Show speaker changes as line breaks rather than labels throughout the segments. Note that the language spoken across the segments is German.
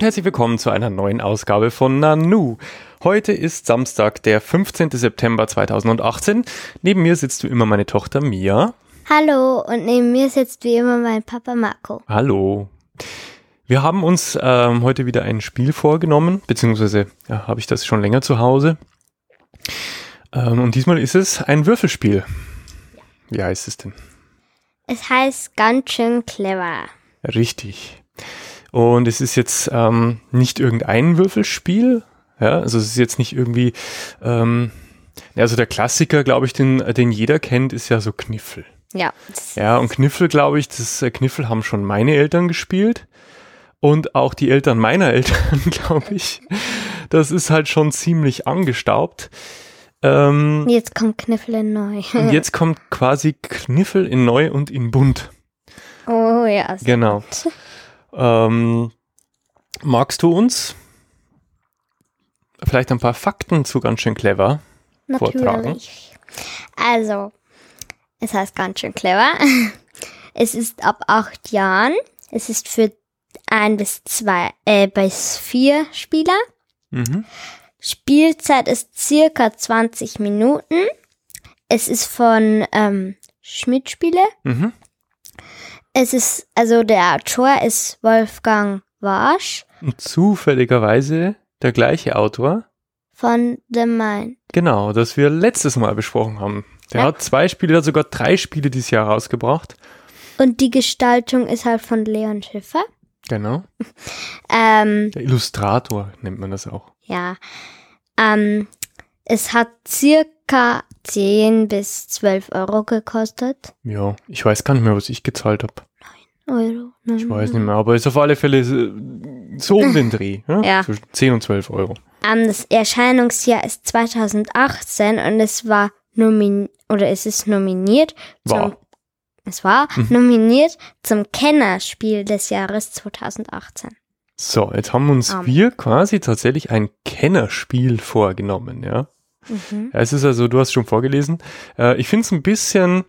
Und herzlich willkommen zu einer neuen Ausgabe von Nanu. Heute ist Samstag, der 15. September 2018. Neben mir sitzt wie immer meine Tochter Mia.
Hallo und neben mir sitzt wie immer mein Papa Marco.
Hallo. Wir haben uns ähm, heute wieder ein Spiel vorgenommen, beziehungsweise ja, habe ich das schon länger zu Hause. Ähm, und diesmal ist es ein Würfelspiel. Wie heißt es denn?
Es heißt ganz schön clever.
Richtig. Und es ist jetzt ähm, nicht irgendein Würfelspiel. Ja, also es ist jetzt nicht irgendwie, ähm, also der Klassiker, glaube ich, den, den jeder kennt, ist ja so Kniffel.
Ja.
Ja, und Kniffel, glaube ich, das äh, Kniffel haben schon meine Eltern gespielt. Und auch die Eltern meiner Eltern, glaube ich. Das ist halt schon ziemlich angestaubt. Ähm,
Jetzt kommt Kniffel in neu.
und jetzt kommt quasi Kniffel in neu und in bunt.
oh ja. so
Genau.
gut.
Ähm, magst du uns vielleicht ein paar Fakten zu ganz schön clever? vortragen?
Natürlich. Also, es heißt ganz schön clever. Es ist ab acht Jahren. Es ist für ein bis zwei, äh, bis vier Spieler.
Mhm.
Spielzeit ist circa 20 Minuten. Es ist von ähm, Schmidt Spiele.
Mhm.
Es ist, also der Autor ist Wolfgang Warsch
Und zufälligerweise der gleiche Autor.
von The Mind.
Genau, das wir letztes Mal besprochen haben. Der
Ja.
hat zwei Spiele, der hat sogar drei Spiele dieses Jahr rausgebracht.
Und die Gestaltung ist halt von Leon Schiffer.
Genau.
Ähm,
Der Illustrator nennt man das auch.
ja. Ähm, es hat circa 10 bis 12 Euro gekostet.
Ja, ich weiß gar nicht mehr, was ich gezahlt habe.
Euro.
Ich weiß nicht mehr, aber ist auf alle Fälle äh, so um den Dreh. Ja?
Ja.
Zwischen 10 und 12 Euro.
Ähm, das Erscheinungsjahr ist 2018 und es war nomin oder es ist nominiert zum
War.
es war
Mhm.
nominiert zum Kennerspiel des Jahres 2018.
So, jetzt haben uns
Ähm.
wir quasi tatsächlich ein Kennerspiel vorgenommen, ja.
Mhm.
Ja, Es ist also, du hast schon vorgelesen. Äh, ich finde es ein bisschen,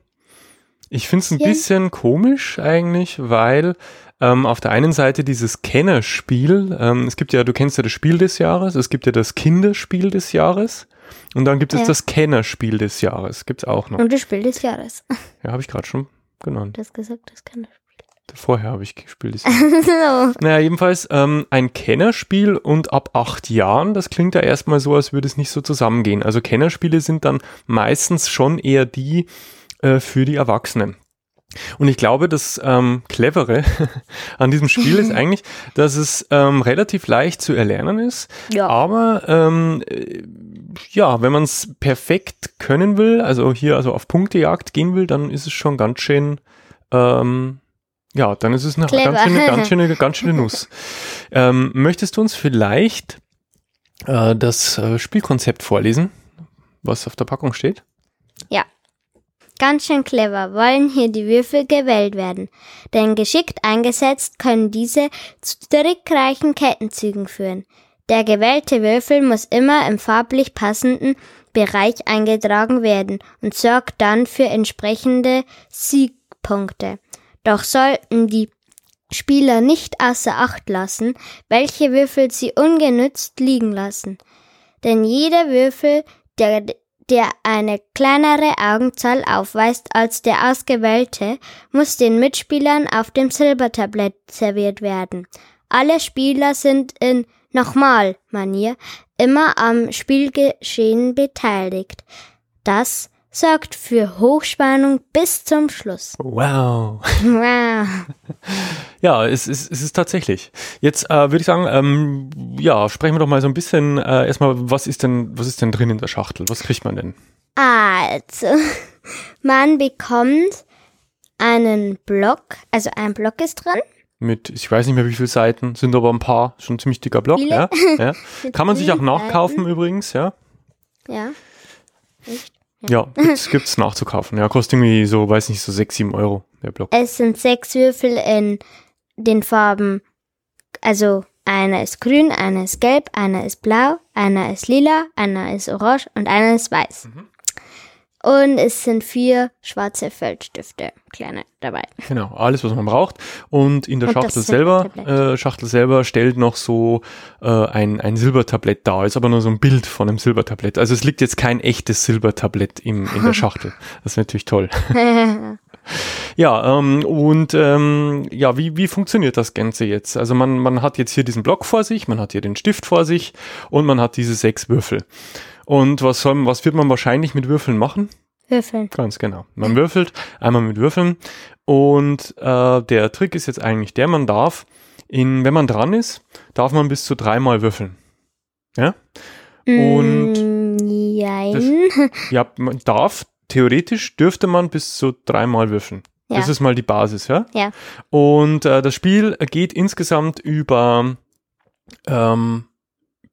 ich finde es ein
Bisschen?
komisch eigentlich, weil ähm, auf der einen Seite dieses Kennerspiel, ähm, es gibt ja, du kennst ja das Spiel des Jahres, es gibt ja das Kinderspiel des Jahres und dann gibt es
Ja.
das Kennerspiel des Jahres, gibt's auch noch.
Und das Spiel des Jahres.
Ja, habe ich gerade schon genannt.
Du hast gesagt, das Kennerspiel.
Vorher habe ich gespielt. Jahr.
so.
naja, jedenfalls ähm, ein Kennerspiel und ab acht Jahren, das klingt ja erstmal so, als würde es nicht so zusammengehen. Also Kennerspiele sind dann meistens schon eher die äh, für die Erwachsenen. Und ich glaube, das ähm, Clevere an diesem Spiel ist eigentlich, dass es ähm, relativ leicht zu erlernen ist.
Ja.
Aber ähm, äh, ja, wenn man es perfekt können will, also hier also auf Punktejagd gehen will, dann ist es schon ganz schön, ähm, ja, dann ist es eine
Clever.
ganz schöne, ganz schöne, ganz schöne Nuss. ähm, möchtest du uns vielleicht äh, das äh, Spielkonzept vorlesen, was auf der Packung steht?
Ganz schön clever wollen hier die Würfel gewählt werden, denn geschickt eingesetzt können diese zu trickreichen Kettenzügen führen. Der gewählte Würfel muss immer im farblich passenden Bereich eingetragen werden und sorgt dann für entsprechende Siegpunkte. Doch sollten die Spieler nicht außer Acht lassen, welche Würfel sie ungenützt liegen lassen. Denn jeder Würfel, der der eine kleinere Augenzahl aufweist als der ausgewählte, muss den Mitspielern auf dem Silbertablett serviert werden. Alle Spieler sind in nochmal Manier immer am Spielgeschehen beteiligt. Das sorgt für Hochspannung bis zum Schluss.
Wow.
Wow.
Ja, es, es, es ist tatsächlich. Jetzt äh, würde ich sagen, ähm, ja, sprechen wir doch mal so ein bisschen äh, erstmal, was ist denn, was ist denn drin in der Schachtel? Was kriegt man denn?
Also, man bekommt einen Block, also ein Block ist drin.
Mit, ich weiß nicht mehr wie viele Seiten, sind aber ein paar, schon ein ziemlich dicker Block, ja. ja. Kann man sich auch nachkaufen
Seiten.
übrigens, ja.
Ja.
Ja, gibt's, gibt's nachzukaufen. Ja, kostet irgendwie so, weiß nicht, so sechs, sieben Euro, der Block.
Es sind sechs Würfel in den Farben, also einer ist grün, einer ist gelb, einer ist blau, einer ist lila, einer ist orange und einer ist weiß. Und es sind vier schwarze Feldstifte, kleine dabei.
Genau, alles, was man braucht. Und in der
Und
Schachtel selber, äh, Schachtel selber stellt noch so äh, ein, ein Silbertablett dar. Ist aber nur so ein Bild von einem Silbertablett. Also es liegt jetzt kein echtes Silbertablett im, in der Schachtel. Das ist natürlich toll. Ja, ähm, und ähm, ja, wie, wie funktioniert das Ganze jetzt? Also man, man hat jetzt hier diesen Block vor sich, man hat hier den Stift vor sich und man hat diese sechs Würfel. Und was soll, was wird man wahrscheinlich mit Würfeln machen?
Würfeln.
Ganz genau. Man würfelt einmal mit Würfeln und äh, der Trick ist jetzt eigentlich der, man darf, in, wenn man dran ist, darf man bis zu dreimal würfeln. Ja? Und
Mm, Jein.
Ja, man darf, theoretisch dürfte man bis zu dreimal würfeln.
Ja.
Das ist mal die Basis, ja?
Ja.
Und äh, das Spiel geht insgesamt über ähm,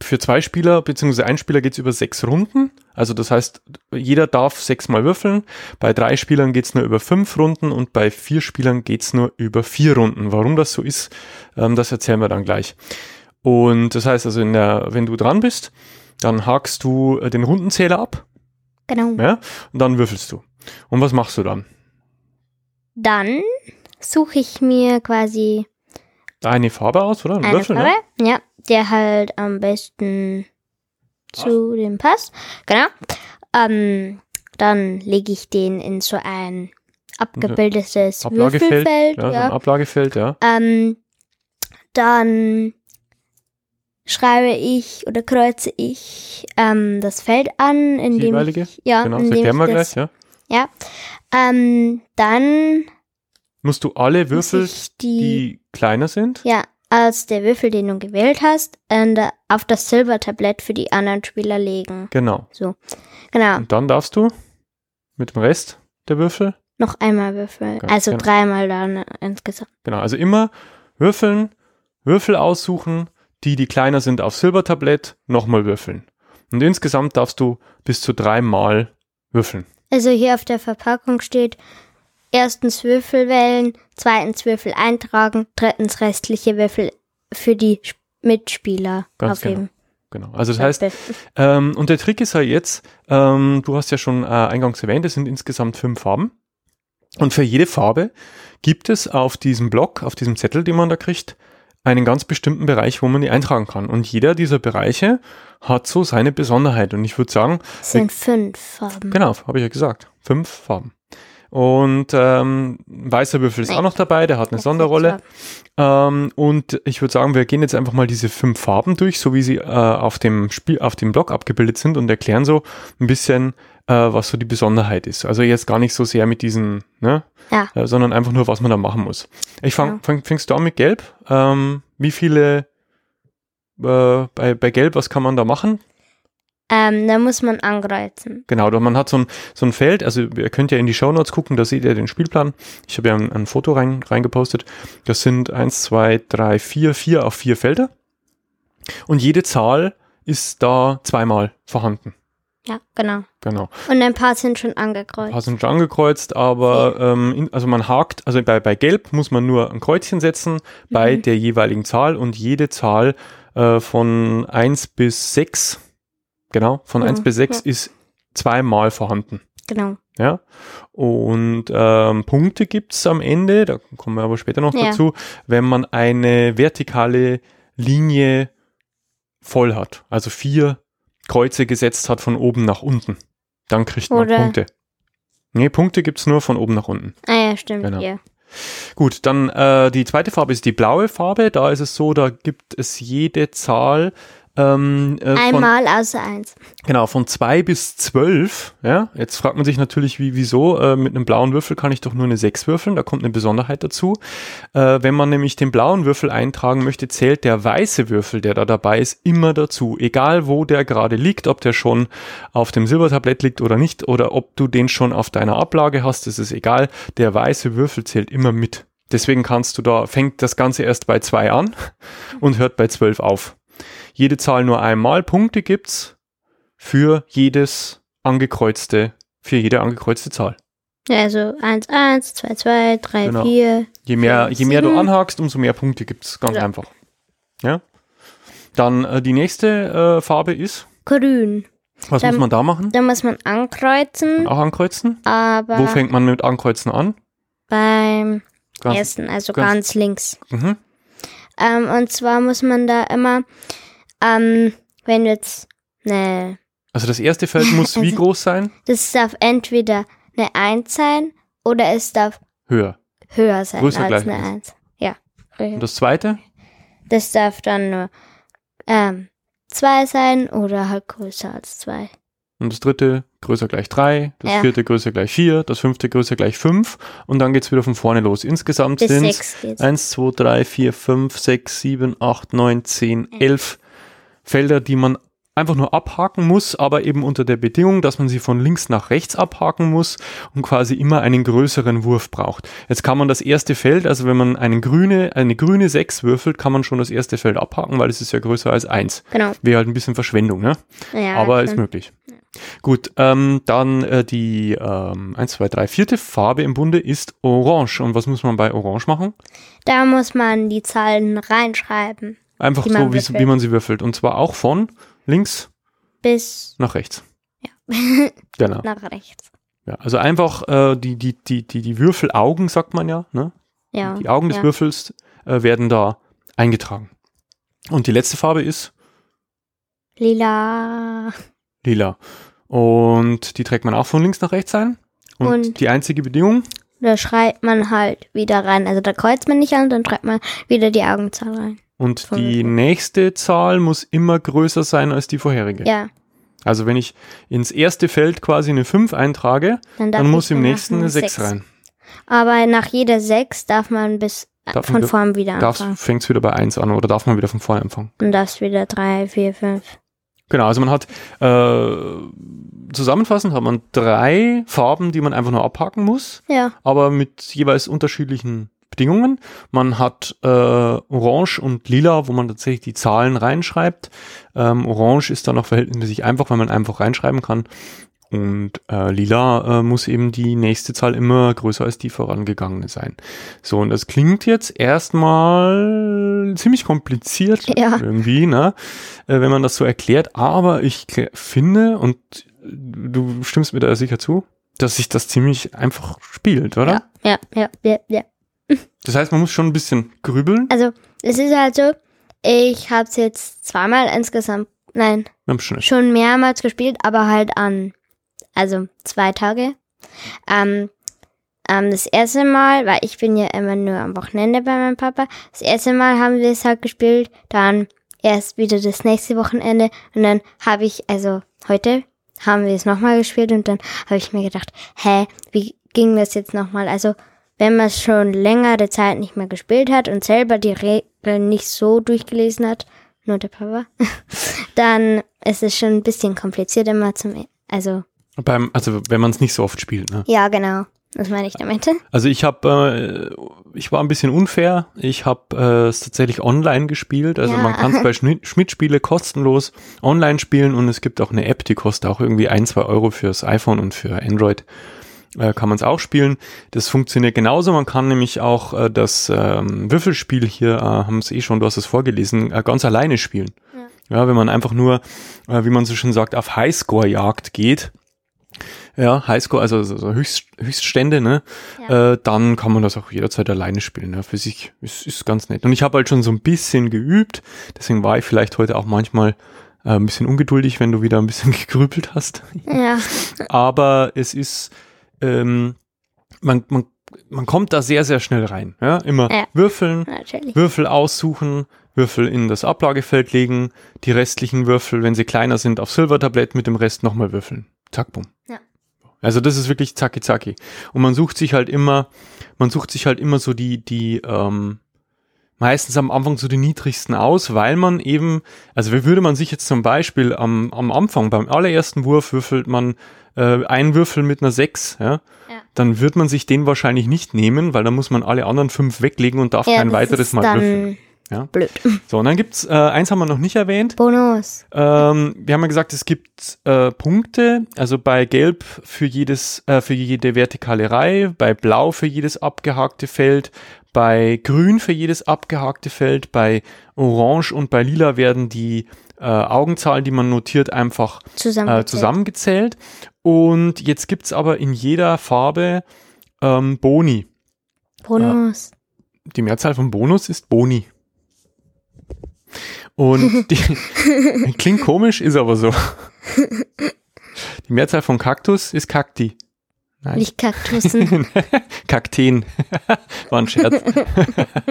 für zwei Spieler, beziehungsweise ein Spieler geht es über sechs Runden. Also das heißt, jeder darf sechsmal würfeln. Bei drei Spielern geht es nur über fünf Runden und bei vier Spielern geht es nur über vier Runden. Warum das so ist, ähm, das erzählen wir dann gleich. Und das heißt also, der, wenn du dran bist, dann hakst du äh, den Rundenzähler ab
Genau.
ja, und dann würfelst du. Und was machst du dann?
Dann suche ich mir quasi
Eine Farbe aus, oder? Ein
eine
Würfel,
Farbe,
ne?
ja, der halt am besten zu dem passt. Genau. Ähm, dann lege ich den in so ein abgebildetes
Ablagefeld.
Würfelfeld.
Ja, so ein
Ja.
Ablagefeld, ja.
Ähm, dann schreibe ich oder kreuze ich ähm, das Feld an, in
Die
dem
jeweilige?
ich, ja,
genau, das
in dem
erklären wir
ich das,
gleich, ja.
ja. Ähm, dann
Musst du alle Würfel,
die,
die kleiner sind,
ja, als der Würfel, den du gewählt hast, auf das Silbertablett für die anderen Spieler legen.
genau.
Genau,
Und dann darfst du mit dem Rest der Würfel,
noch einmal würfeln.
Ganz
also
genau.
dreimal dann insgesamt.
genau, also immer würfeln, Würfel aussuchen, die, die kleiner sind, aufs Silbertablett, nochmal würfeln. Und insgesamt darfst du bis zu dreimal würfeln.
Also hier auf der Verpackung steht erstens Würfel wählen, zweitens Würfel eintragen, drittens restliche Würfel für die Sp- Mitspieler
Ganz
aufheben.
Genau. Also das heißt, Ähm, und der Trick ist ja jetzt, ähm, du hast ja schon äh, eingangs erwähnt, es sind insgesamt fünf Farben. Und für jede Farbe gibt es auf diesem Block, auf diesem Zettel, den man da kriegt, einen ganz bestimmten Bereich, wo man die eintragen kann. Und jeder dieser Bereiche hat so seine Besonderheit. Und ich würde sagen,
es sind fünf Farben.
genau, habe ich ja gesagt, fünf Farben. Und ähm, weißer Würfel ist
Nein.
auch noch dabei, der hat eine
Das
Sonderrolle. Ähm, und ich würde sagen, wir gehen jetzt einfach mal diese fünf Farben durch, so wie sie äh, auf dem Spiel, auf dem Block abgebildet sind und erklären so ein bisschen, äh, was so die Besonderheit ist. Also jetzt gar nicht so sehr mit diesen, ne,
Ja.
äh, sondern einfach nur, was man da machen muss. Ich fang,
Ja.
fang fängst du an mit Gelb? Ähm, wie viele äh, bei, bei Gelb, was kann man da machen?
Ähm, da muss man ankreuzen.
Genau, man hat so ein, so ein Feld, also ihr könnt ja in die Shownotes gucken, da seht ihr den Spielplan. Ich habe ja ein, ein Foto rein, reingepostet. Das sind eins, zwei, drei, vier, vier auf vier Felder. Und jede Zahl ist da zweimal vorhanden.
Ja, genau.
Genau.
Und ein paar sind schon
Ein
angekreuzt.
paar sind schon angekreuzt, aber ähm, in, also man hakt, also bei, bei Gelb muss man nur ein Kreuzchen setzen bei
Mhm.
der jeweiligen Zahl und jede Zahl äh, von eins bis sechs genau, von eins
Ja,
bis sechs
ja.
ist zweimal vorhanden.
Genau.
Ja. Und ähm, Punkte gibt's am Ende, da kommen wir aber später noch
Ja.
dazu, wenn man eine vertikale Linie voll hat. Also vier Kreuze gesetzt hat von oben nach unten. Dann kriegt man
Oder-
Punkte. Nee, Punkte gibt's nur von oben nach unten.
Ah ja, stimmt.
Genau.
Ja.
Gut, dann äh, die zweite Farbe ist die blaue Farbe. Da ist es so, da gibt es jede Zahl ähm, äh, von,
Einmal außer eins.
Genau, von zwei bis zwölf. Ja, jetzt fragt man sich natürlich, wie, wieso, äh, mit einem blauen Würfel kann ich doch nur eine sechs würfeln, da kommt eine Besonderheit dazu. Äh, wenn man nämlich den blauen Würfel eintragen möchte, zählt der weiße Würfel, der da dabei ist, immer dazu. Egal wo der gerade liegt, ob der schon auf dem Silbertablett liegt oder nicht, oder ob du den schon auf deiner Ablage hast, das ist egal. Der weiße Würfel zählt immer mit. Deswegen kannst du da, fängt das Ganze erst bei zwei an und hört bei zwölf auf. Jede Zahl nur einmal. Punkte gibt's für jedes angekreuzte, für jede angekreuzte Zahl.
Ja, also 1, 1, 2, 2, 3,
Genau.
4.
Je mehr,
Fünf,
je mehr du anhakst, umso mehr Punkte gibt's. Ganz
Ja.
einfach. Ja. Dann äh, die nächste äh, Farbe ist
Grün.
Was
Dann-
muss man da machen?
Da muss man ankreuzen,
Auch ankreuzen?
aber
Wo fängt man mit Ankreuzen an?
beim
Ganz-
ersten, also
ganz-
ganz, links.
Mhm.
Ähm, und zwar muss man da immer, ähm, wenn jetzt eine,
Also das erste Feld muss wie groß sein?
das darf entweder eine 1 sein oder es darf
Höher.
höher sein
Größer
als eine
ist.
1. Ja.
Und das zweite?
Das darf dann nur ähm, 2 sein oder halt größer als 2.
Und das dritte größer gleich drei, das
Ja.
vierte größer gleich vier, das fünfte größer gleich fünf und dann geht's wieder von vorne los. Insgesamt sind
6 geht's.
1, 2, 3, 4, 5, 6, 7, 8, 9, 10, 11 Felder, die man einfach nur abhaken muss, aber eben unter der Bedingung, dass man sie von links nach rechts abhaken muss und quasi immer einen größeren Wurf braucht. Jetzt kann man das erste Feld, also wenn man einen grüne, eine grüne 6 würfelt, kann man schon das erste Feld abhaken, weil es ist ja größer als 1.
Genau.
Wäre halt ein bisschen Verschwendung, ne?
Ja,
aber ist möglich. Gut, ähm, dann äh, die ähm, 1, 2, 3, vierte Farbe im Bunde ist Orange. Und was muss man bei Orange machen?
Da muss man die Zahlen reinschreiben.
Einfach
man
so, wie, wie man sie würfelt. Und zwar auch von links
Bis
nach rechts.
Ja.
Genau.
nach rechts.
Ja, also einfach äh, die, die, die, die, die Würfelaugen, sagt man ja, ne?
Ja.
Die Augen des
ja.
Würfels äh, werden da eingetragen. Und die letzte Farbe ist
Lila.
lila. Und die trägt man auch von links nach rechts ein. Und,
Und-
die einzige Bedingung,
Da schreibt man halt wieder rein. Also da kreuzt man nicht an, dann schreibt man wieder die Augenzahl rein.
Und
Von
die nächste Zahl muss immer größer sein als die vorherige.
Ja.
Also wenn ich ins erste Feld quasi eine 5 eintrage,
Dann,
dann muss im nächsten eine 6 rein.
Aber nach jeder 6 darf man bis
Darf
von
wieder-
vorn wieder anfangen.
fängt's wieder bei 1 an oder darf man wieder von vorne anfangen?
Und darfst wieder 3, 4, 5.
Genau, also man hat äh, zusammenfassend hat man drei Farben, die man einfach nur abhaken muss,
Ja.
aber mit jeweils unterschiedlichen Bedingungen. Man hat äh, Orange und Lila, wo man tatsächlich die Zahlen reinschreibt. Ähm, Orange ist dann noch verhältnismäßig einfach, weil man einfach reinschreiben kann. Und äh, Lila äh, muss eben die nächste Zahl immer größer als die vorangegangene sein. So, und das klingt jetzt erstmal ziemlich kompliziert
Ja.
irgendwie, ne? Äh, wenn man das so erklärt. Aber ich finde, und du stimmst mir da sicher zu, dass sich das ziemlich einfach spielt, oder?
Ja, ja, ja, ja, ja.
Das heißt, man muss schon ein bisschen grübeln.
Also, es ist halt so, ich habe es jetzt zweimal insgesamt, nein, schon mehrmals gespielt, aber halt an, also zwei Tage. Ähm, ähm, das erste Mal, weil ich bin ja immer nur am Wochenende bei meinem Papa, das erste Mal haben wir es halt gespielt, dann erst wieder das nächste Wochenende und dann habe ich, also heute haben wir es nochmal gespielt und dann habe ich mir gedacht, hä, wie ging das jetzt nochmal? Also wenn man es schon längere Zeit nicht mehr gespielt hat und selber die Regeln nicht so durchgelesen hat, nur der Papa, dann ist es schon ein bisschen kompliziert immer zum, also,
Beim, also wenn man es nicht so oft spielt, ne?
ja, genau. Das meine ich damit.
Also ich habe, äh, ich war ein bisschen unfair. Ich habe äh, es tatsächlich online gespielt. Also
Ja.
man kann es bei Schmidt, Schmidt Spiele kostenlos online spielen und es gibt auch eine App, die kostet auch irgendwie ein, zwei Euro fürs iPhone und für Android. Äh, kann man es auch spielen. Das funktioniert genauso. Man kann nämlich auch äh, das ähm, Würfelspiel hier, äh, haben es eh schon, du hast es vorgelesen, äh, ganz alleine spielen. Ja. wenn man einfach nur, äh, wie man so schön sagt, auf Highscore-Jagd geht. Ja, Highscore, also so so Höchst, Höchststände, ne?
Ja.
Äh, dann kann man das auch jederzeit alleine spielen. Ja, für sich ist, ist ganz nett. Und ich habe halt schon so ein bisschen geübt, deswegen war ich vielleicht heute auch manchmal äh, ein bisschen ungeduldig, wenn du wieder ein bisschen gegrübelt hast.
Ja,
Aber es ist, ähm, man, man, man kommt da sehr, sehr schnell rein. Ja? Immer
Ja.
würfeln,
natürlich.
Würfel aussuchen, Würfel in das Ablagefeld legen, die restlichen Würfel, wenn sie kleiner sind, auf Silbertablett mit dem Rest nochmal würfeln. Zack, bumm.
Ja.
Also das ist wirklich zacki zacki. Und man sucht sich halt immer, man sucht sich halt immer so die, die, ähm, meistens am Anfang so die niedrigsten aus, weil man eben, also wie würde man sich jetzt zum Beispiel am, am Anfang, beim allerersten Wurf würfelt man äh, einen Würfel mit einer 6, ja,
Ja.
dann wird man sich den wahrscheinlich nicht nehmen, weil dann muss man alle anderen fünf weglegen und darf
Ja,
kein weiteres Mal würfeln. Ja.
Blöd.
So, und dann gibt's äh, eins haben wir noch nicht erwähnt.
Bonus.
Ähm, wir haben ja gesagt, es gibt äh, Punkte, also bei Gelb für jedes, äh, für jede vertikale Reihe, bei Blau für jedes abgehakte Feld, bei Grün für jedes abgehakte Feld, bei Orange und bei Lila werden die äh, Augenzahl, die man notiert, einfach
Zusammengezählt.
äh, zusammengezählt. Und jetzt gibt's aber in jeder Farbe ähm, Boni.
Bonus.
Die Mehrzahl von Bonus ist Boni. Und die klingt komisch, ist aber so. Die Mehrzahl von Kaktus ist Kakti. Nein.
Nicht Kaktussen.
Kakteen. War ein Scherz.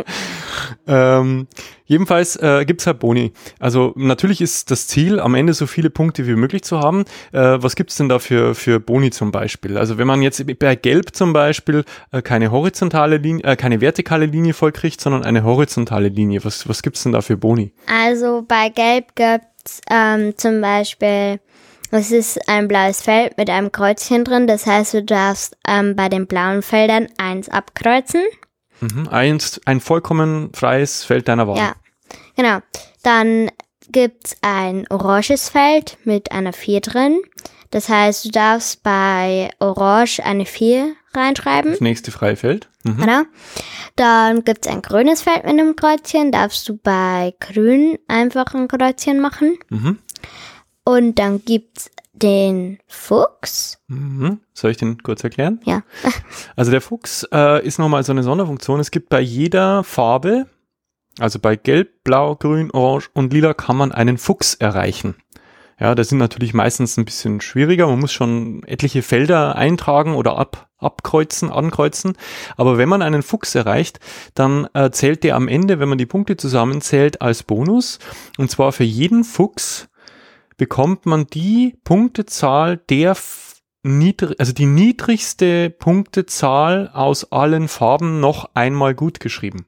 ähm, jedenfalls äh, gibt's halt Boni. Also natürlich ist das Ziel, am Ende so viele Punkte wie möglich zu haben. Äh, was gibt's denn da für, für Boni zum Beispiel? Also wenn man jetzt bei Gelb zum Beispiel äh, keine horizontale Linie, äh, keine vertikale Linie vollkriegt, sondern eine horizontale Linie, was, was gibt's denn da für Boni?
Also bei Gelb gibt's ähm, zum Beispiel, es ist ein blaues Feld mit einem Kreuzchen drin. Das heißt, du darfst ähm, bei den blauen Feldern eins abkreuzen.
Mhm. Eins, ein vollkommen freies Feld deiner Wahl.
Ja, genau. Dann gibt's ein oranges Feld mit einer 4 drin. Das heißt, du darfst bei Orange eine 4 reinschreiben.
Das nächste freie Feld. Mhm.
Genau. Dann gibt's ein grünes Feld mit einem Kreuzchen. Darfst du bei Grün einfach ein Kreuzchen machen.
Mhm.
Und dann gibt's den Fuchs.
Mhm. Soll ich den kurz erklären?
Ja.
Also der Fuchs äh, ist nochmal so eine Sonderfunktion. Es gibt bei jeder Farbe, also bei Gelb, Blau, Grün, Orange und Lila kann man einen Fuchs erreichen. Ja, das sind natürlich meistens ein bisschen schwieriger. Man muss schon etliche Felder eintragen oder ab, abkreuzen, ankreuzen. Aber wenn man einen Fuchs erreicht, dann äh, zählt der am Ende, wenn man die Punkte zusammenzählt, als Bonus. Und zwar für jeden Fuchs bekommt man die Punktezahl der niedrig, also die niedrigste Punktezahl aus allen Farben noch einmal gut geschrieben.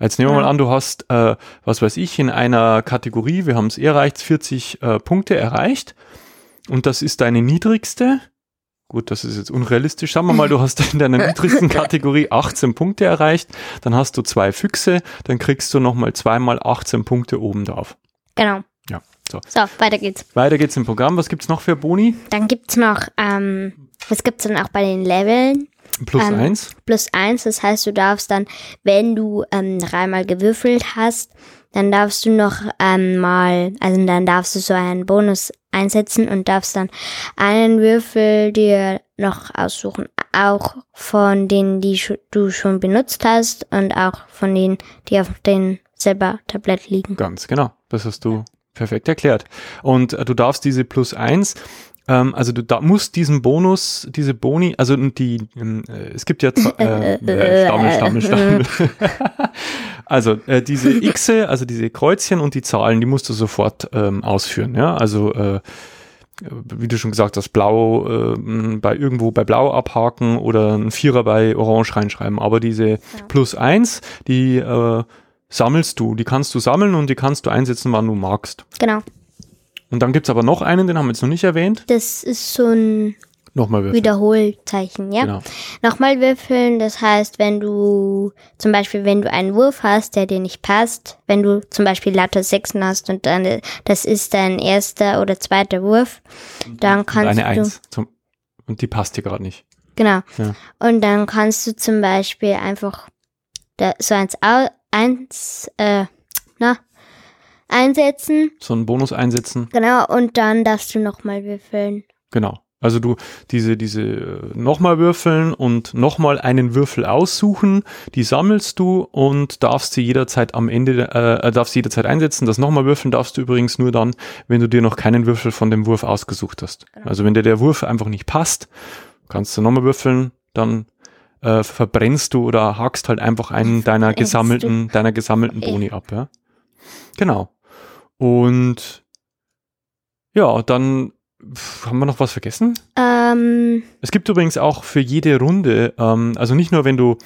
Jetzt nehmen wir mal an, du hast, äh, was weiß ich, in einer Kategorie, wir haben es eh erreicht, 40 äh, Punkte erreicht und das ist deine niedrigste. Gut, das ist jetzt unrealistisch. Sagen wir mal, du hast in deiner niedrigsten Kategorie 18 Punkte erreicht, dann hast du zwei Füchse, dann kriegst du nochmal zweimal 18 Punkte oben drauf.
Genau.
So.
So, weiter geht's.
Weiter geht's im Programm. Was gibt's noch für Boni?
Dann gibt's noch, ähm, was gibt's dann auch bei den Leveln?
Plus
Ähm,
eins.
Plus eins, das heißt, du darfst dann, wenn du ähm, dreimal gewürfelt hast, dann darfst du noch ähm, mal, also dann darfst du so einen Bonus einsetzen und darfst dann einen Würfel dir noch aussuchen, auch von denen, die du schon benutzt hast und auch von denen, die auf dem selber Tablett liegen.
Ganz genau. Das hast du perfekt erklärt. Und äh, du darfst diese plus eins, ähm, also du da musst diesen Bonus, diese Boni, also die, ähm, äh, es gibt ja äh, äh, Stammel, Stammel, Stammel. also äh, diese Xe, also diese Kreuzchen und die Zahlen, die musst du sofort ähm, ausführen. Ja, also äh, wie du schon gesagt hast, blau äh, bei irgendwo bei blau abhaken oder ein Vierer bei orange reinschreiben. Aber diese plus eins, die äh, sammelst du, die kannst du sammeln und die kannst du einsetzen, wann du magst.
Genau.
Und dann gibt's aber noch einen, den haben wir jetzt noch nicht erwähnt.
Das ist so ein
Nochmal würfeln.
Wiederholzeichen, ja?
Genau.
Nochmal würfeln, das heißt, wenn du, zum Beispiel, wenn du einen Wurf hast, der dir nicht passt, wenn du zum Beispiel lauter Sechsen hast und dann, das ist dein erster oder zweiter Wurf, dann
Und
kannst
eine
du,
Eins. Zum, und die passt dir gerade nicht.
genau,
Ja.
und dann kannst du zum Beispiel einfach da, so eins, eins, äh, na, einsetzen,
So einen Bonus einsetzen.
genau, und dann darfst du nochmal würfeln.
Genau. Also du diese diese äh, nochmal würfeln und nochmal einen Würfel aussuchen, die sammelst du und darfst sie jederzeit am Ende äh, äh, darfst sie jederzeit einsetzen. Das nochmal würfeln darfst du übrigens nur dann, wenn du dir noch keinen Würfel von dem Wurf ausgesucht hast.
Genau.
Also wenn dir der Wurf einfach nicht passt, kannst du nochmal würfeln, dann äh, verbrennst du oder hakst halt einfach einen deiner
Verbrennst
gesammelten deiner gesammelten. Boni ab, ja. Genau. Und ja, dann pf, haben wir noch was vergessen?
Ähm,
Es gibt übrigens auch für jede Runde, ähm, also nicht nur wenn du,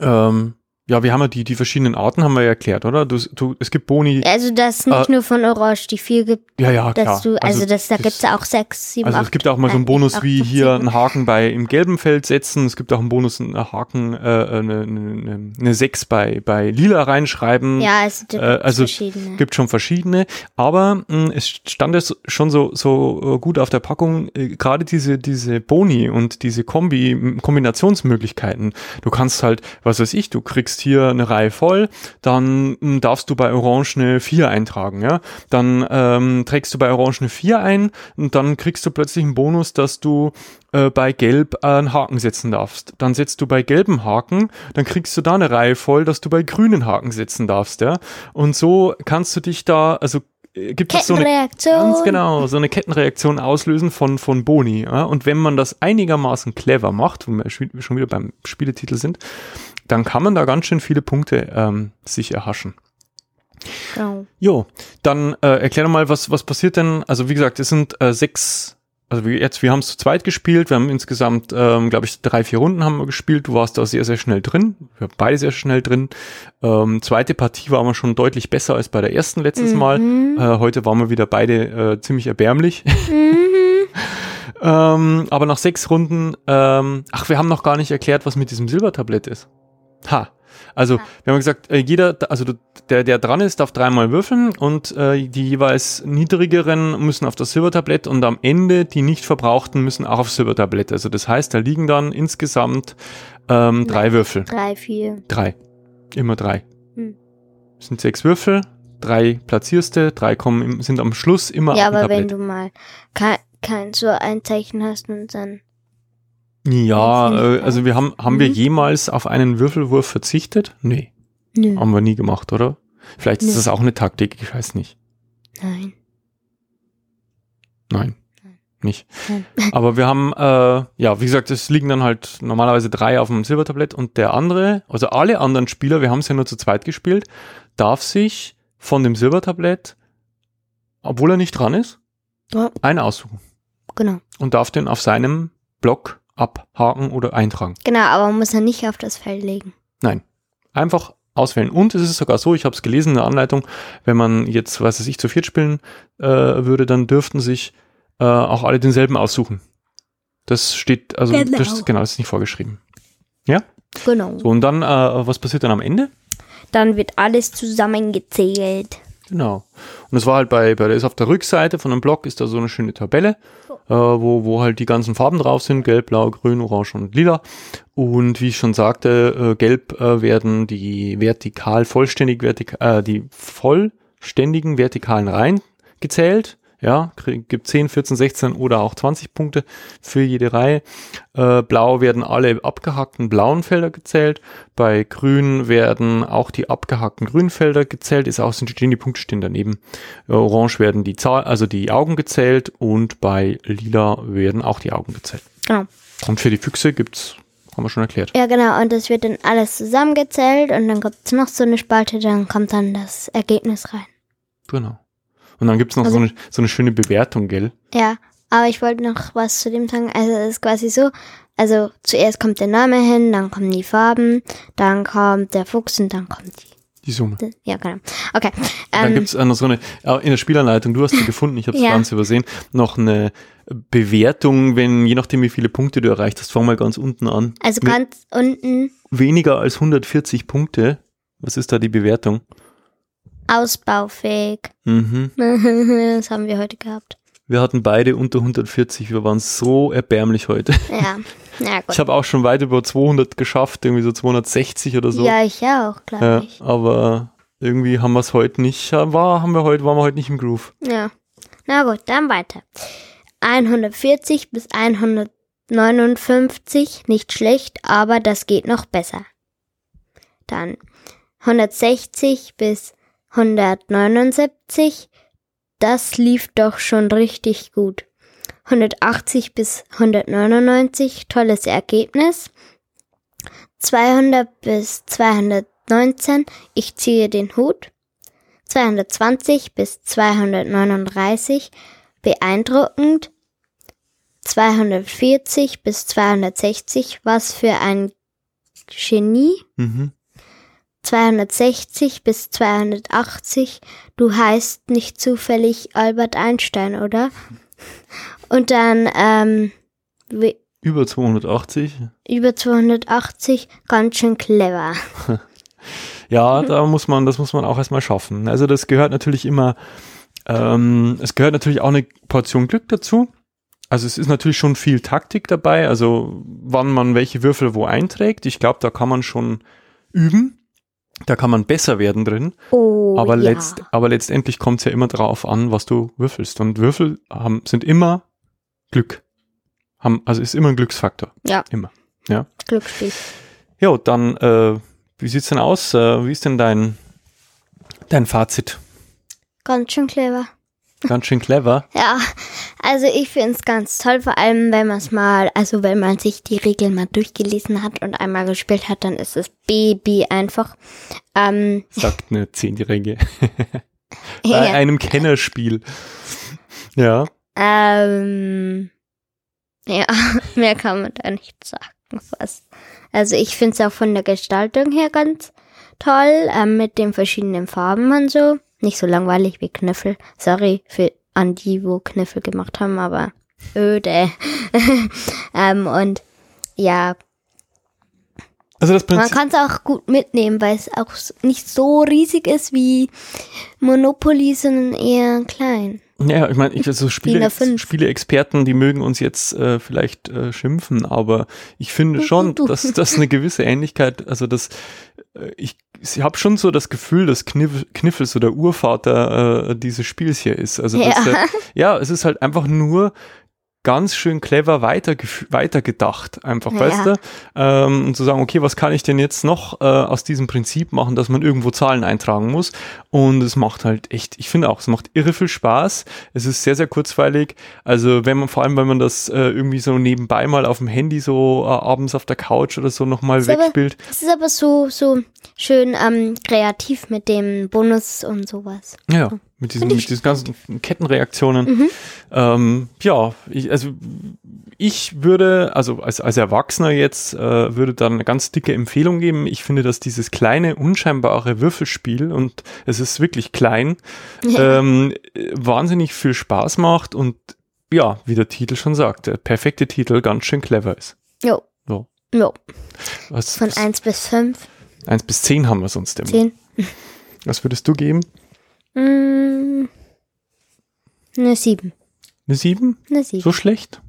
ähm, ja, wir haben ja die, die verschiedenen Arten, haben wir ja erklärt, oder? Du, du, es gibt Boni,
also, dass nicht
Äh,
nur von Orange die vier gibt,
ja, ja, klar.
du, also, das, da gibt's ja auch sechs, sieben,
Also es
acht,
gibt auch mal so einen
nein,
Bonus
acht,
wie
acht,
hier einen Haken bei im gelben Feld setzen. Es gibt auch einen Bonus, einen Haken, äh, eine, eine, eine 6 bei, bei lila reinschreiben.
Ja, es gibt
Äh, also
verschiedene.
gibt schon verschiedene, aber mh, es stand es schon so so äh, gut auf der Packung äh, gerade diese diese Boni und diese Kombi Kombinationsmöglichkeiten. Du kannst halt, was weiß ich, du kriegst trägst hier eine Reihe voll, dann m, darfst du bei Orange eine 4 eintragen, ja. Dann ähm, trägst du bei Orange eine 4 ein und dann kriegst du plötzlich einen Bonus, dass du äh, bei Gelb äh, einen Haken setzen darfst. Dann setzt du bei gelben Haken, dann kriegst du da eine Reihe voll, dass du bei grünen Haken setzen darfst, ja. Und so kannst du dich da, also äh, gibt es so eine
Kettenreaktion.
Ganz genau, so eine Kettenreaktion auslösen von, von Boni. Ja? Und wenn man das einigermaßen clever macht, wo wir schon wieder beim Spieletitel sind, dann kann man da ganz schön viele Punkte ähm, sich erhaschen.
Genau.
Jo, dann äh, erklär doch mal, was, was passiert denn? Also wie gesagt, es sind äh, sechs, also wir jetzt, wir haben es zu zweit gespielt, wir haben insgesamt, ähm, glaube ich, drei, vier Runden haben wir gespielt. Du warst da sehr, sehr schnell drin. Wir waren beide sehr schnell drin. Ähm, zweite Partie waren wir schon deutlich besser als bei der ersten letztes Mal. Äh, heute waren wir wieder beide äh, ziemlich erbärmlich. ähm, aber nach sechs Runden, ähm, ach, wir haben noch gar nicht erklärt, was mit diesem Silbertablett ist. Ha. Also, wir haben gesagt, äh, jeder, also der, der dran ist, darf dreimal würfeln und äh, die jeweils niedrigeren müssen auf das Silbertablett und am Ende die nicht verbrauchten müssen auch aufs Silbertablett. Also das heißt, da liegen dann insgesamt ähm, drei Würfel.
Drei, vier.
Drei. Immer drei.
Hm.
Das sind sechs Würfel, drei platzierst du, drei kommen, sind am Schluss immer
Ja,
auf dem
aber wenn
Tablett.
du mal kein, kein so ein Zeichen hast und dann.
Ja, äh, also wir haben, haben wir
Mhm.
jemals auf einen Würfelwurf verzichtet? Nee,
Nö.
haben wir nie gemacht, oder? Vielleicht ist
Nee.
das auch eine Taktik, ich weiß nicht.
Nein.
Nein, nicht.
Nein.
Aber wir haben, äh, ja, wie gesagt, es liegen dann halt normalerweise drei auf dem Silbertablett und der andere, also alle anderen Spieler, wir haben es ja nur zu zweit gespielt, darf sich von dem Silbertablett, obwohl er nicht dran ist,
Ja.
einen aussuchen
Genau.
und darf den auf seinem Block abhaken oder eintragen.
Genau, aber man muss er nicht auf das Feld legen.
Nein. Einfach auswählen. Und es ist sogar so, ich habe es gelesen in der Anleitung, wenn man jetzt, was weiß ich, zu viert spielen äh, würde, dann dürften sich äh, auch alle denselben aussuchen. Das steht, also
Genau.
das, genau, das ist nicht vorgeschrieben.
Genau.
So, und dann, äh, was passiert dann am Ende?
Dann wird alles zusammengezählt.
Genau. Und das war halt bei, bei der ist auf der Rückseite von einem Block ist da so eine schöne Tabelle, äh, wo, wo halt die ganzen Farben drauf sind, gelb, blau, grün, orange und lila. Und wie ich schon sagte, äh, gelb äh, werden die vertikal, vollständig vertikal, äh, die vollständigen vertikalen Reihen gezählt. Ja, gibt 10, 14, 16 oder auch 20 Punkte für jede Reihe. Äh, blau werden alle abgehackten blauen Felder gezählt. Bei grün werden auch die abgehackten grünen Felder gezählt. Ist auch, sind stehen die Punkte stehen daneben. Äh, orange werden die Zahl, also die Augen gezählt und bei lila werden auch die Augen gezählt.
Genau.
Und für die Füchse gibt's, haben wir schon erklärt.
Ja, genau. Und das wird dann alles zusammengezählt und dann gibt es noch so eine Spalte, dann kommt dann das Ergebnis rein.
Genau. Und dann gibt's noch
Also-
so, eine, so eine schöne Bewertung, gell?
Ja, aber ich wollte noch was zu dem sagen. Also es ist quasi so, also zuerst kommt der Name hin, dann kommen die Farben, dann kommt der Fuchs und dann kommt die.
Die Summe.
Ja, genau. Okay.
Dann
Ähm,
gibt's auch noch so eine, äh, in der Spielanleitung, du hast sie gefunden, ich habe es
Ja.
ganz übersehen, noch eine Bewertung, wenn, je nachdem wie viele Punkte du erreicht hast, fang mal ganz unten an.
also
Mit
ganz unten
weniger als 140 Punkte. Was ist da die Bewertung?
Ausbaufähig.
Mhm.
das haben wir heute gehabt.
Wir hatten beide unter 140, wir waren so erbärmlich heute.
Ja, ja
Ich
gut.
habe auch schon weit über 200 geschafft, irgendwie so 260 oder so.
Ja, ich auch, glaube
Ja,
ich.
aber irgendwie haben wir es heute nicht, äh, war, haben wir heute, waren wir heute nicht im Groove.
Ja. Na gut, dann weiter. 140 bis 159, nicht schlecht, aber das geht noch besser. Dann 160 bis 179, das lief doch schon richtig gut. 180 bis 199, tolles Ergebnis. 200 bis 219, ich ziehe den Hut. 220 bis 239 beeindruckend, 240 bis 260 was für ein Genie,
Mhm.
260 bis 280 du heißt nicht zufällig Albert Einstein, oder? Und dann ähm, we-
Über 280.
über 280 ganz schön clever.
Ja, da muss man, das muss man auch erstmal schaffen. Also das gehört natürlich immer, ähm, es gehört natürlich auch eine Portion Glück dazu. Also es ist natürlich schon viel Taktik dabei, also wann man welche Würfel wo einträgt. Ich glaube, da kann man schon üben. Da kann man besser werden drin,
Oh,
aber,
ja.
letzt, aber letztendlich kommt es ja immer drauf an, was du würfelst. Und Würfel haben, sind immer Glück. Haben, also ist immer ein Glücksfaktor.
Ja.
Immer. Ja.
Glücksspiel.
Ja, dann, äh, wie sieht's denn aus? Äh, wie ist denn dein, dein Fazit?
Ganz schön clever.
Ganz schön clever.
Ja, also ich finde es ganz toll, vor allem wenn man es mal, also wenn man sich die Regeln mal durchgelesen hat und einmal gespielt hat, dann ist es Baby einfach. Ähm,
Sagt eine Zehnjährige. Bei
ja,
einem Kennerspiel. Ja.
ähm, ja, mehr kann man da nicht sagen. Was. Also ich finde es auch von der Gestaltung her ganz toll, ähm, mit den verschiedenen Farben und so. Nicht so langweilig wie Knöffel. Sorry für an die, wo Knöffel gemacht haben, aber öde. ähm, und ja,
Also das
Man kann es auch gut mitnehmen, weil es auch nicht so riesig ist wie Monopoly, sondern eher klein.
Ja, ich meine, ich, also Spiele,
DIN A5.
Spieleexperten, die mögen uns jetzt äh, vielleicht äh, schimpfen, aber ich finde
Du,
schon, dass das eine gewisse Ähnlichkeit, also das, äh, ich, ich habe schon so das Gefühl, dass Kniff, Kniffel so der Urvater äh, dieses Spiels hier ist. Also
Ja.
äh, ja, es ist halt einfach nur ganz schön clever weiter, weitergedacht, einfach,
Ja.
weißt du? Ähm, und zu sagen, okay, was kann ich denn jetzt noch äh, aus diesem Prinzip machen, dass man irgendwo Zahlen eintragen muss? Und es macht halt echt, ich finde auch, es macht irre viel Spaß. Es ist sehr, sehr kurzweilig. Also wenn man, vor allem, wenn man das äh, irgendwie so nebenbei mal auf dem Handy so äh, abends auf der Couch oder so nochmal
Ist aber-
wegspielt.
Es ist aber so, so schön ähm, kreativ mit dem Bonus und sowas.
Ja, mit diesen, mit diesen ganzen Kettenreaktionen. Ähm, ja, ich, also ich würde, also als, als Erwachsener jetzt, äh, würde dann eine ganz dicke Empfehlung geben. Ich finde, dass dieses kleine, unscheinbare Würfelspiel, und es ist wirklich klein, ähm, äh, wahnsinnig viel Spaß macht und ja, wie der Titel schon sagt, der perfekte Titel ganz schön clever ist.
Jo.
So.
Jo.
Was,
Von 1 bis 5,
1 bis 10 haben wir sonst immer.
10.
Was würdest du geben?
Mm, eine 7.
Eine 7?
Eine 7.
So schlecht?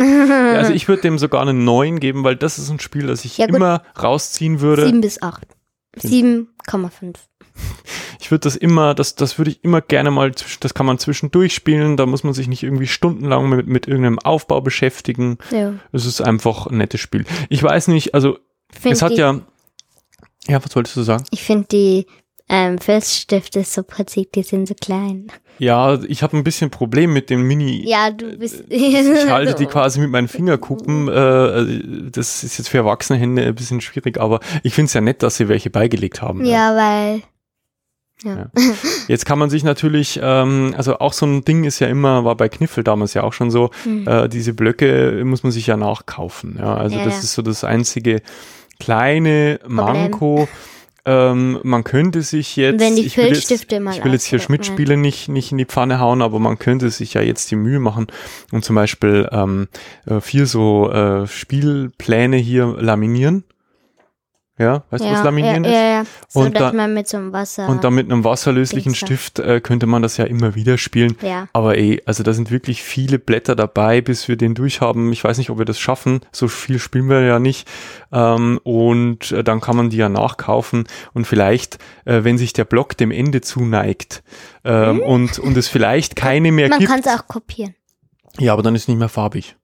Ja, also ich würde dem sogar eine 9 geben, weil das ist ein Spiel, das ich
Ja,
immer rausziehen würde.
7 bis 8. 7,5.
Ich würde das immer, das, das würde ich immer gerne mal, das kann man zwischendurch spielen, da muss man sich nicht irgendwie stundenlang mit, mit irgendeinem Aufbau beschäftigen.
Ja.
Es ist einfach ein nettes Spiel. Ich weiß nicht, also
Find
es hat
die,
ja, ja, was wolltest du sagen?
Ich finde die ähm, Filzstifte so Prinzip, die sind so klein.
Ja, ich habe ein bisschen Problem mit dem Mini.
Ja, du bist.
Ich halte die quasi mit meinen Fingerkuppen. Äh, das ist jetzt für erwachsene Hände ein bisschen schwierig, aber ich finde es ja nett, dass sie welche beigelegt haben.
Ja, weil.
Jetzt kann man sich natürlich, ähm, also auch so ein Ding ist ja immer, war bei Kniffel damals ja auch schon so,
Hm.
äh, diese Blöcke muss man sich ja nachkaufen. Ja, also
Ja,
das
ja.
ist so das einzige kleine Manko. Ähm, man könnte sich jetzt,
Wenn die
ich will jetzt, ich will jetzt hier Schmidt-Spiele nicht, nicht in die Pfanne hauen, aber man könnte sich ja jetzt die Mühe machen und zum Beispiel ähm, äh, vier so äh, Spielpläne hier laminieren. Ja, weißt du, was
ja,
laminieren
ja,
ist?
Ja, ja. So,
Und
dass
da-
man mit so einem Wasser.
Und dann mit einem wasserlöslichen. Stift äh, könnte man das ja immer wieder spielen.
ja.
Aber ey, also da sind wirklich viele Blätter dabei, bis wir den durchhaben. Ich weiß nicht, ob wir das schaffen. So viel spielen wir ja nicht. Ähm, und äh, dann kann man die ja nachkaufen. Und vielleicht, äh, wenn sich der Block dem Ende zuneigt ähm, und, und es vielleicht keine mehr
Hm? Man
gibt.
kann es auch kopieren.
Ja, aber dann ist es nicht mehr farbig.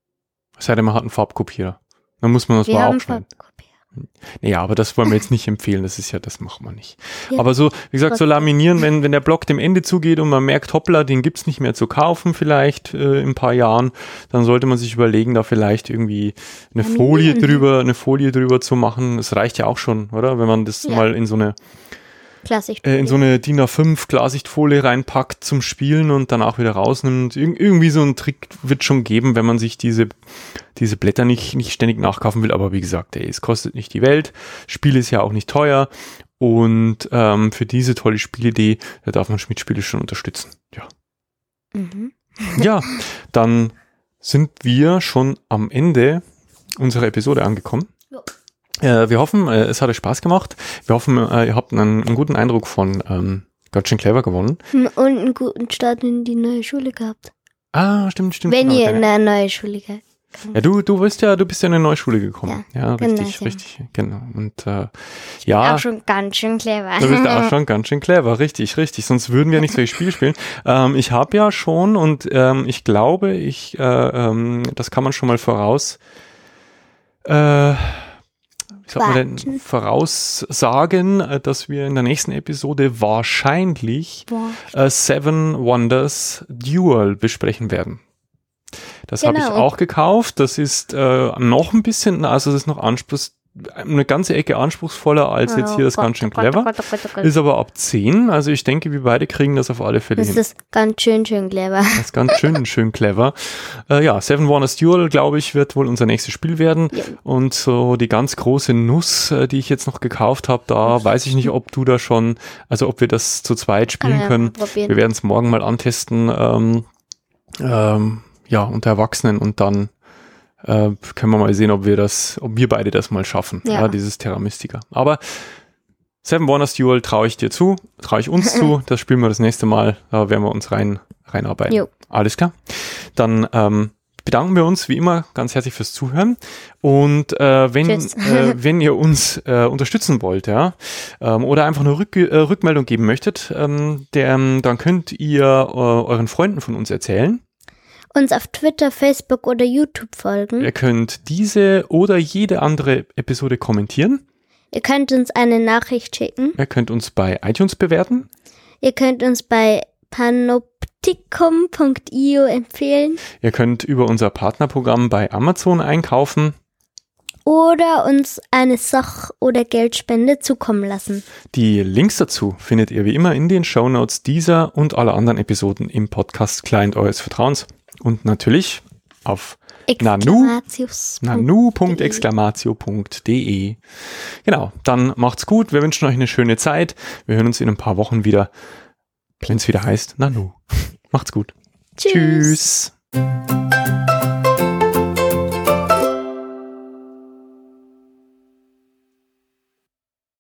Es sei denn, man hat einen Farbkopierer. Dann muss man das
Wir
mal aufschneiden.
Farbkopier.
Ja, aber das wollen wir jetzt nicht empfehlen. Das ist ja, das machen wir nicht.
Ja.
Aber so, wie gesagt, so laminieren, wenn, wenn der Block dem Ende zugeht und man merkt, hoppla, den gibt's nicht mehr zu kaufen vielleicht äh, in ein paar Jahren, dann sollte man sich überlegen, da vielleicht irgendwie eine
Laminieren.
Folie drüber, eine Folie drüber zu machen. Es reicht ja auch schon, oder? Wenn man das
Ja.
mal in so eine
Klassisch.
äh, in so eine DIN A5 Klarsichtfolie reinpackt zum Spielen und dann auch wieder rausnimmt. Ir irgendwie so ein Trick wird schon geben, wenn man sich diese, diese Blätter nicht, nicht ständig nachkaufen will. Aber wie gesagt, ey, es kostet nicht die Welt. Spiel ist ja auch nicht teuer. Und ähm, für diese tolle Spielidee, da darf man Schmidt-Spiele schon unterstützen. Ja.
Mhm.
ja, dann sind wir schon am Ende unserer Episode angekommen.
Ja.
Äh, wir hoffen, äh, es hat euch Spaß gemacht. Wir hoffen, äh, ihr habt einen, einen guten Eindruck von ähm, ganz schön clever gewonnen.
Und einen guten Start in die neue Schule gehabt.
Ah, stimmt, stimmt.
Wenn
genau,
ihr in eine neue Schule geht.
Ja, du, du bist ja, du bist ja in eine neue Schule gekommen. Ja,
Ja,
richtig,
Gymnasium.
richtig, genau. Und äh, ja,
Auch schon ganz schön clever.
du bist auch schon ganz schön clever, richtig, richtig. Sonst würden wir nicht solche Spiele spielen. Ähm, ich habe ja schon und ähm, ich glaube, ich, äh, ähm, das kann man schon mal voraus, äh, wie sagt man denn, voraussagen, äh, dass wir in der nächsten Episode wahrscheinlich äh, Seven Wonders Dual besprechen werden. Das habe ich
Genau.
auch gekauft. Das ist äh, noch ein bisschen, also das ist noch Anspruchs, eine ganze Ecke anspruchsvoller als jetzt hier das ganz schön clever. Ist aber ab 10, also ich denke, wir beide kriegen das auf alle Fälle
Das
hin.
ist ganz schön, schön clever.
Das ist ganz schön, schön clever. Äh, ja, Seven Wonders Duel, glaube ich, wird wohl unser nächstes Spiel werden. Und so die ganz große Nuss, äh, die ich jetzt noch gekauft habe, da weiß ich nicht, ob du da schon, also ob wir das zu zweit spielen
ja
können.
probieren.
Wir werden es morgen mal antesten, ähm, ähm, ja, unter Erwachsenen und dann äh, können wir mal sehen, ob wir das, ob wir beide das mal schaffen, ja,
Ja.
dieses Terra Mystica. Aber Seven Wonders Duel traue ich dir zu, traue ich uns zu, das spielen wir das nächste Mal, da werden wir uns rein, reinarbeiten.
Jo.
Alles klar. Dann ähm, bedanken wir uns wie immer ganz herzlich fürs Zuhören. Und äh, wenn, äh, wenn ihr uns äh, unterstützen wollt, ja, ähm, oder einfach eine Rück äh, Rückmeldung geben möchtet, ähm, der, ähm, dann könnt ihr äh, euren Freunden von uns erzählen.
Uns auf Twitter, Facebook oder YouTube folgen.
Ihr könnt diese oder jede andere Episode kommentieren.
Ihr könnt uns eine Nachricht schicken.
Ihr könnt uns bei iTunes bewerten.
Ihr könnt uns bei panoptikum.io empfehlen
Ihr könnt über unser Partnerprogramm bei Amazon einkaufen.
oder uns eine Sach- oder Geldspende zukommen lassen.
Die Links dazu findet ihr wie immer in den Shownotes dieser und aller anderen Episoden im Podcast Client eures Vertrauens. Und natürlich auf Nanu? Nanu.exclamatio.de. Genau, dann macht's gut. Wir wünschen euch eine schöne Zeit. Wir hören uns in ein paar Wochen wieder, wenn es wieder heißt Nanu. Macht's gut.
Tschüss.
Tschüss.